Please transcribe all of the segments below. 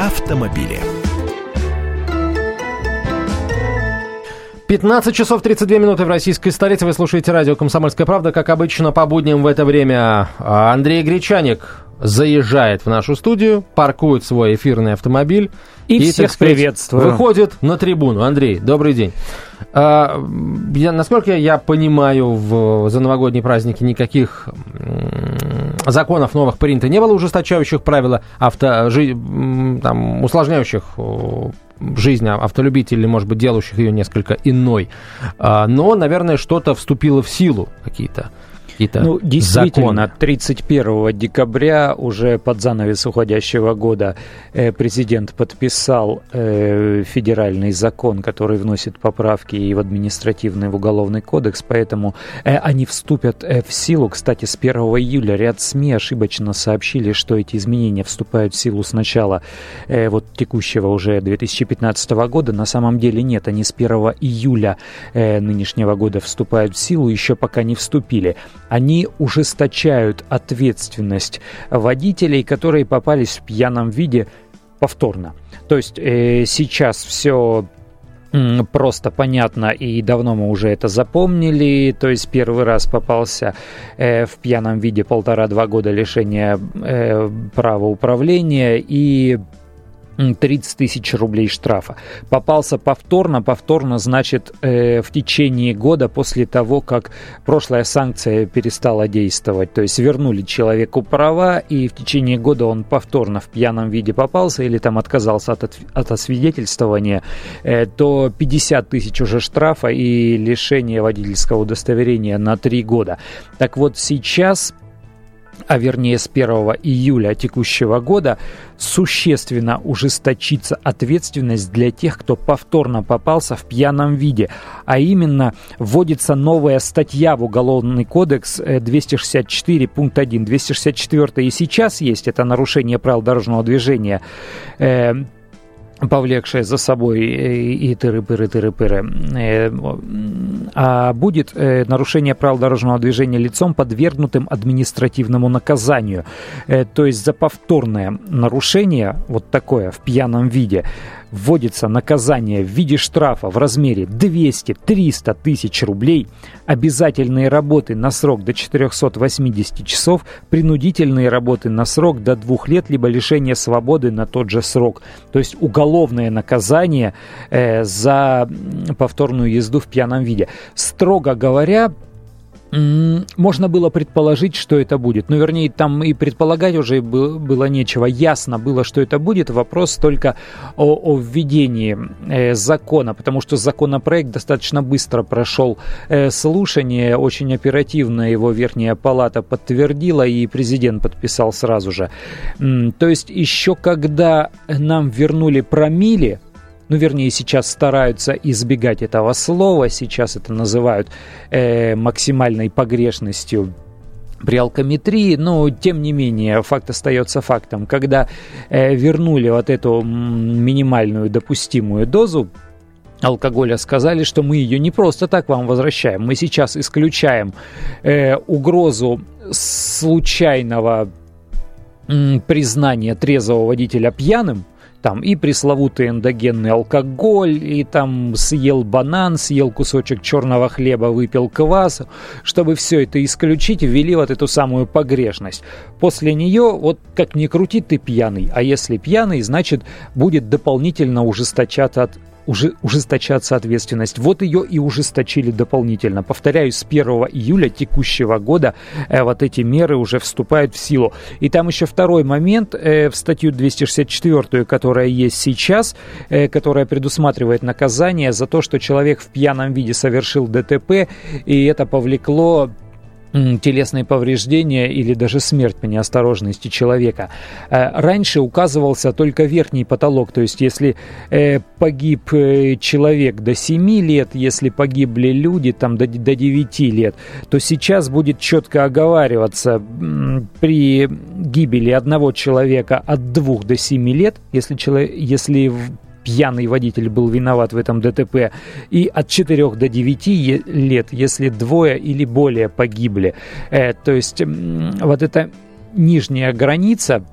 автомобили. 15 часов 32 минуты в российской столице. Вы слушаете радио «Комсомольская правда». Как обычно, по будням в это время а, Андрей Гречаник заезжает в нашу студию, паркует свой эфирный автомобиль. И, и всех сказать, приветствую. Выходит на трибуну. Андрей, добрый день. А, я, насколько я понимаю, в, за новогодние праздники никаких законов новых принято не было, ужесточающих правила, авто, жи, там, усложняющих жизнь автолюбителей, может быть, делающих ее несколько иной. А, но, наверное, что-то вступило в силу, какие-то какие-то Ну, действительно, законы. 31 декабря уже под занавес уходящего года э, президент подписал э, федеральный закон, который вносит поправки и в административный, и в уголовный кодекс, поэтому э, они вступят в силу. Кстати, с 1 июля ряд СМИ ошибочно сообщили, что эти изменения вступают в силу с начала вот текущего уже 2015 года. На самом деле нет, они с 1 июля нынешнего года вступают в силу, еще пока не вступили они ужесточают ответственность водителей, которые попались в пьяном виде повторно. То есть э, сейчас все просто понятно, и давно мы уже это запомнили. То есть первый раз попался э, в пьяном виде полтора-два года лишения э, права управления и 30 тысяч рублей штрафа. Попался повторно, повторно значит э, в течение года после того, как прошлая санкция перестала действовать. То есть вернули человеку права, и в течение года он повторно в пьяном виде попался или там отказался от, от освидетельствования, э, то 50 тысяч уже штрафа и лишение водительского удостоверения на 3 года. Так вот сейчас а вернее с 1 июля текущего года, существенно ужесточится ответственность для тех, кто повторно попался в пьяном виде. А именно, вводится новая статья в Уголовный кодекс 264 э, пункт 1. 264 и сейчас есть, это нарушение правил дорожного движения э, повлекшая за собой э, и тыры-пыры, тыры-пыры, э, а будет э, нарушение правил дорожного движения лицом, подвергнутым административному наказанию. То есть за повторное нарушение, вот такое, в пьяном виде, вводится наказание в виде штрафа в размере 200-300 тысяч рублей, обязательные работы на срок до 480 часов, принудительные работы на срок до двух лет, либо лишение свободы на тот же срок. То есть уголовное наказание э, за повторную езду в пьяном виде. Строго говоря, можно было предположить, что это будет. Ну, вернее, там и предполагать уже было нечего. Ясно было, что это будет. Вопрос только о, о введении э, закона, потому что законопроект достаточно быстро прошел э, слушание, очень оперативно его Верхняя Палата подтвердила, и президент подписал сразу же. То есть еще когда нам вернули промили, ну, вернее, сейчас стараются избегать этого слова, сейчас это называют э, максимальной погрешностью при алкометрии, но тем не менее факт остается фактом. Когда э, вернули вот эту минимальную допустимую дозу алкоголя, сказали, что мы ее не просто так вам возвращаем, мы сейчас исключаем э, угрозу случайного м, признания трезвого водителя пьяным, там и пресловутый эндогенный алкоголь, и там съел банан, съел кусочек черного хлеба, выпил квас, чтобы все это исключить, ввели вот эту самую погрешность. После нее, вот как ни крути, ты пьяный, а если пьяный, значит будет дополнительно ужесточаться, уже, ужесточаться ответственность. Вот ее и ужесточили дополнительно. Повторяю, с 1 июля текущего года э, вот эти меры уже вступают в силу. И там еще второй момент э, в статью 264, которая есть сейчас, э, которая предусматривает наказание за то, что человек в пьяном виде совершил ДТП, и это повлекло телесные повреждения или даже смерть по неосторожности человека. Э, раньше указывался только верхний потолок, то есть если э, погиб э, человек до 7 лет, если погибли люди там до, до 9 лет, то сейчас будет четко оговариваться при гибели одного человека от 2 до 7 лет, если, человек, если пьяный водитель был виноват в этом ДТП, и от 4 до 9 лет, если двое или более погибли. Э, то есть вот эта нижняя граница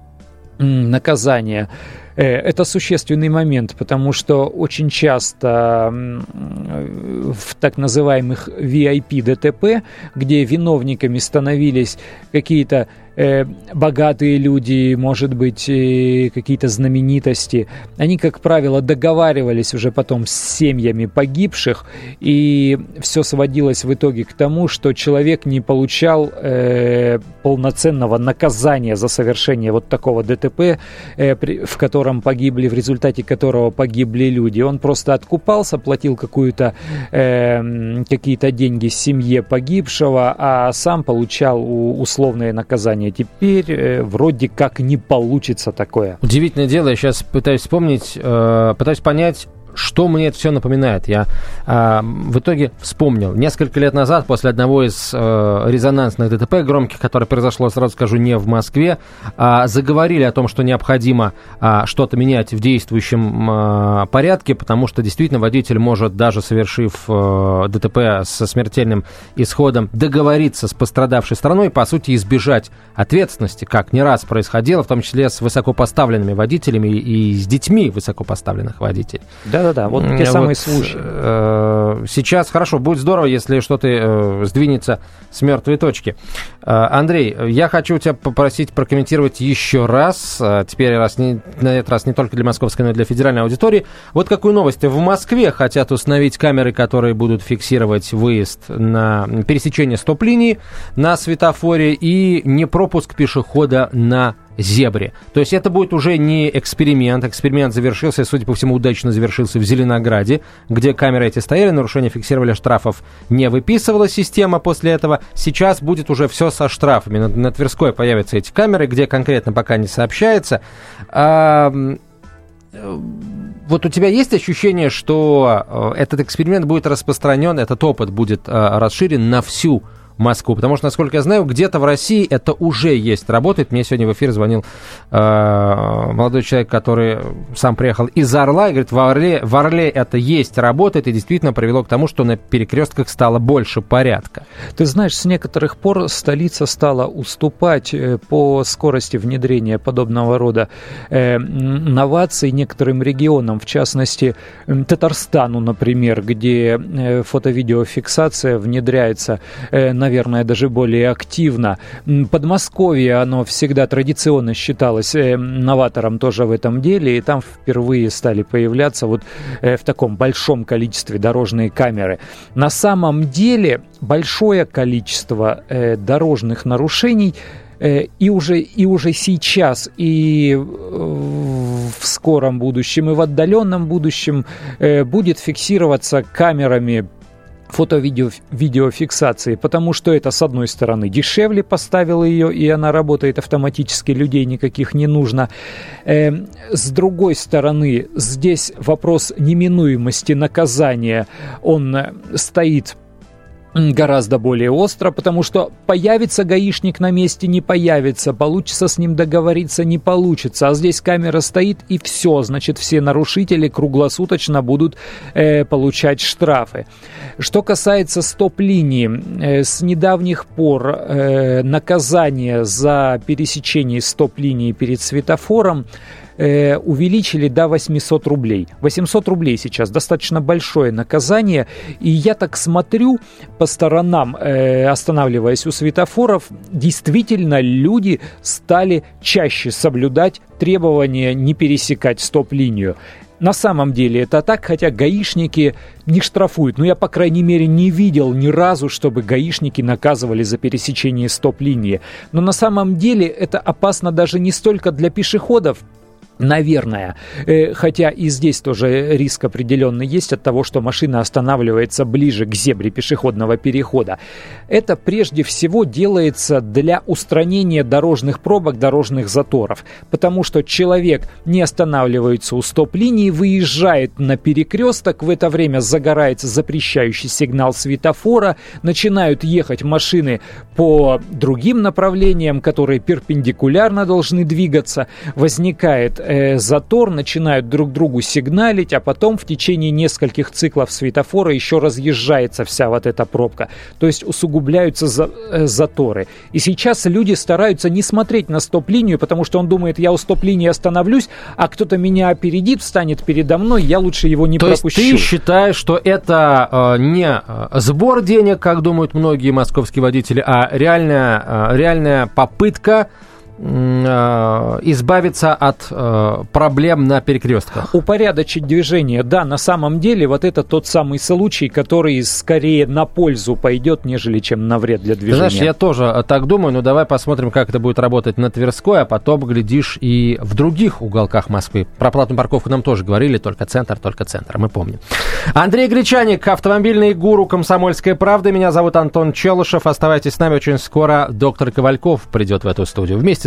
наказания Это существенный момент, потому что очень часто в так называемых VIP ДТП, где виновниками становились какие-то э, богатые люди, может быть, э, какие-то знаменитости, они, как правило, договаривались уже потом с семьями погибших, и все сводилось в итоге к тому, что человек не получал э, полноценного наказания за совершение вот такого ДТП, э, при, в котором погибли, в результате которого погибли люди. Он просто откупался, платил какую-то э, какие-то деньги семье погибшего, а сам получал условное наказание уровня. Теперь э, вроде как не получится такое. Удивительное дело, я сейчас пытаюсь вспомнить, э, пытаюсь понять, что мне это все напоминает? Я э, в итоге вспомнил. Несколько лет назад, после одного из э, резонансных ДТП громких, которое произошло, сразу скажу, не в Москве, э, заговорили о том, что необходимо э, что-то менять в действующем э, порядке, потому что действительно водитель может, даже совершив э, ДТП со смертельным исходом, договориться с пострадавшей стороной, по сути, избежать ответственности, как не раз происходило, в том числе с высокопоставленными водителями и с детьми высокопоставленных водителей. Да, да-да, вот те вот, самые случаи. Э, сейчас хорошо, будет здорово, если что-то э, сдвинется с мертвой точки. Э, Андрей, я хочу тебя попросить прокомментировать еще раз, теперь раз не, на этот раз не только для московской, но и для федеральной аудитории. Вот какую новость. В Москве хотят установить камеры, которые будут фиксировать выезд на пересечение стоп-линии на светофоре и не пропуск пешехода на зебре. То есть это будет уже не эксперимент. Эксперимент завершился, судя по всему, удачно завершился в Зеленограде, где камеры эти стояли, нарушения фиксировали, штрафов не выписывала система после этого. Сейчас будет уже все со штрафами. На, на Тверской появятся эти камеры, где конкретно пока не сообщается. А, вот у тебя есть ощущение, что э, этот эксперимент будет распространен, этот опыт будет э, расширен на всю Москву. Потому что, насколько я знаю, где-то в России это уже есть, работает. Мне сегодня в эфир звонил э, молодой человек, который сам приехал из Орла, и говорит, в Орле, в Орле это есть, работает, и действительно привело к тому, что на перекрестках стало больше порядка. Ты знаешь, с некоторых пор столица стала уступать э, по скорости внедрения подобного рода э, новаций некоторым регионам, в частности, Татарстану, например, где э, фото-видеофиксация внедряется э, на наверное, даже более активно. Подмосковье, оно всегда традиционно считалось э, новатором тоже в этом деле, и там впервые стали появляться вот э, в таком большом количестве дорожные камеры. На самом деле большое количество э, дорожных нарушений и уже, и уже сейчас, и в скором будущем, и в отдаленном будущем будет фиксироваться камерами фото-видеофиксации, потому что это, с одной стороны, дешевле поставил ее, и она работает автоматически, людей никаких не нужно. Э, с другой стороны, здесь вопрос неминуемости наказания, он э, стоит гораздо более остро, потому что появится гаишник на месте, не появится, получится с ним договориться, не получится, а здесь камера стоит и все, значит все нарушители круглосуточно будут э, получать штрафы. Что касается стоп-линии, э, с недавних пор э, наказание за пересечение стоп-линии перед светофором э, увеличили до 800 рублей. 800 рублей сейчас достаточно большое наказание. И я так смотрю по сторонам, э, останавливаясь у светофоров, действительно люди стали чаще соблюдать требования не пересекать стоп-линию. На самом деле это так, хотя гаишники не штрафуют. Но я, по крайней мере, не видел ни разу, чтобы гаишники наказывали за пересечение стоп-линии. Но на самом деле это опасно даже не столько для пешеходов, Наверное. Э, хотя и здесь тоже риск определенный есть от того, что машина останавливается ближе к зебре пешеходного перехода. Это прежде всего делается для устранения дорожных пробок, дорожных заторов. Потому что человек не останавливается у стоп-линии, выезжает на перекресток, в это время загорается запрещающий сигнал светофора, начинают ехать машины по другим направлениям, которые перпендикулярно должны двигаться, возникает э, затор, начинают друг другу сигналить, а потом в течение нескольких циклов светофора еще разъезжается вся вот эта пробка. То есть усугубляются за, э, заторы. И сейчас люди стараются не смотреть на стоп-линию, потому что он думает, я у стоп-линии остановлюсь, а кто-то меня опередит, встанет передо мной, я лучше его не То пропущу. есть ты считаешь, что это э, не э, сбор денег, как думают многие московские водители, а реальная, э, реальная попытка избавиться от э, проблем на перекрестках. Упорядочить движение. Да, на самом деле вот это тот самый случай, который скорее на пользу пойдет, нежели чем на вред для движения. знаешь, я тоже так думаю, но давай посмотрим, как это будет работать на Тверской, а потом, глядишь, и в других уголках Москвы. Про платную парковку нам тоже говорили, только центр, только центр, мы помним. Андрей Гречаник, автомобильный гуру «Комсомольская правда». Меня зовут Антон Челышев. Оставайтесь с нами, очень скоро доктор Ковальков придет в эту студию вместе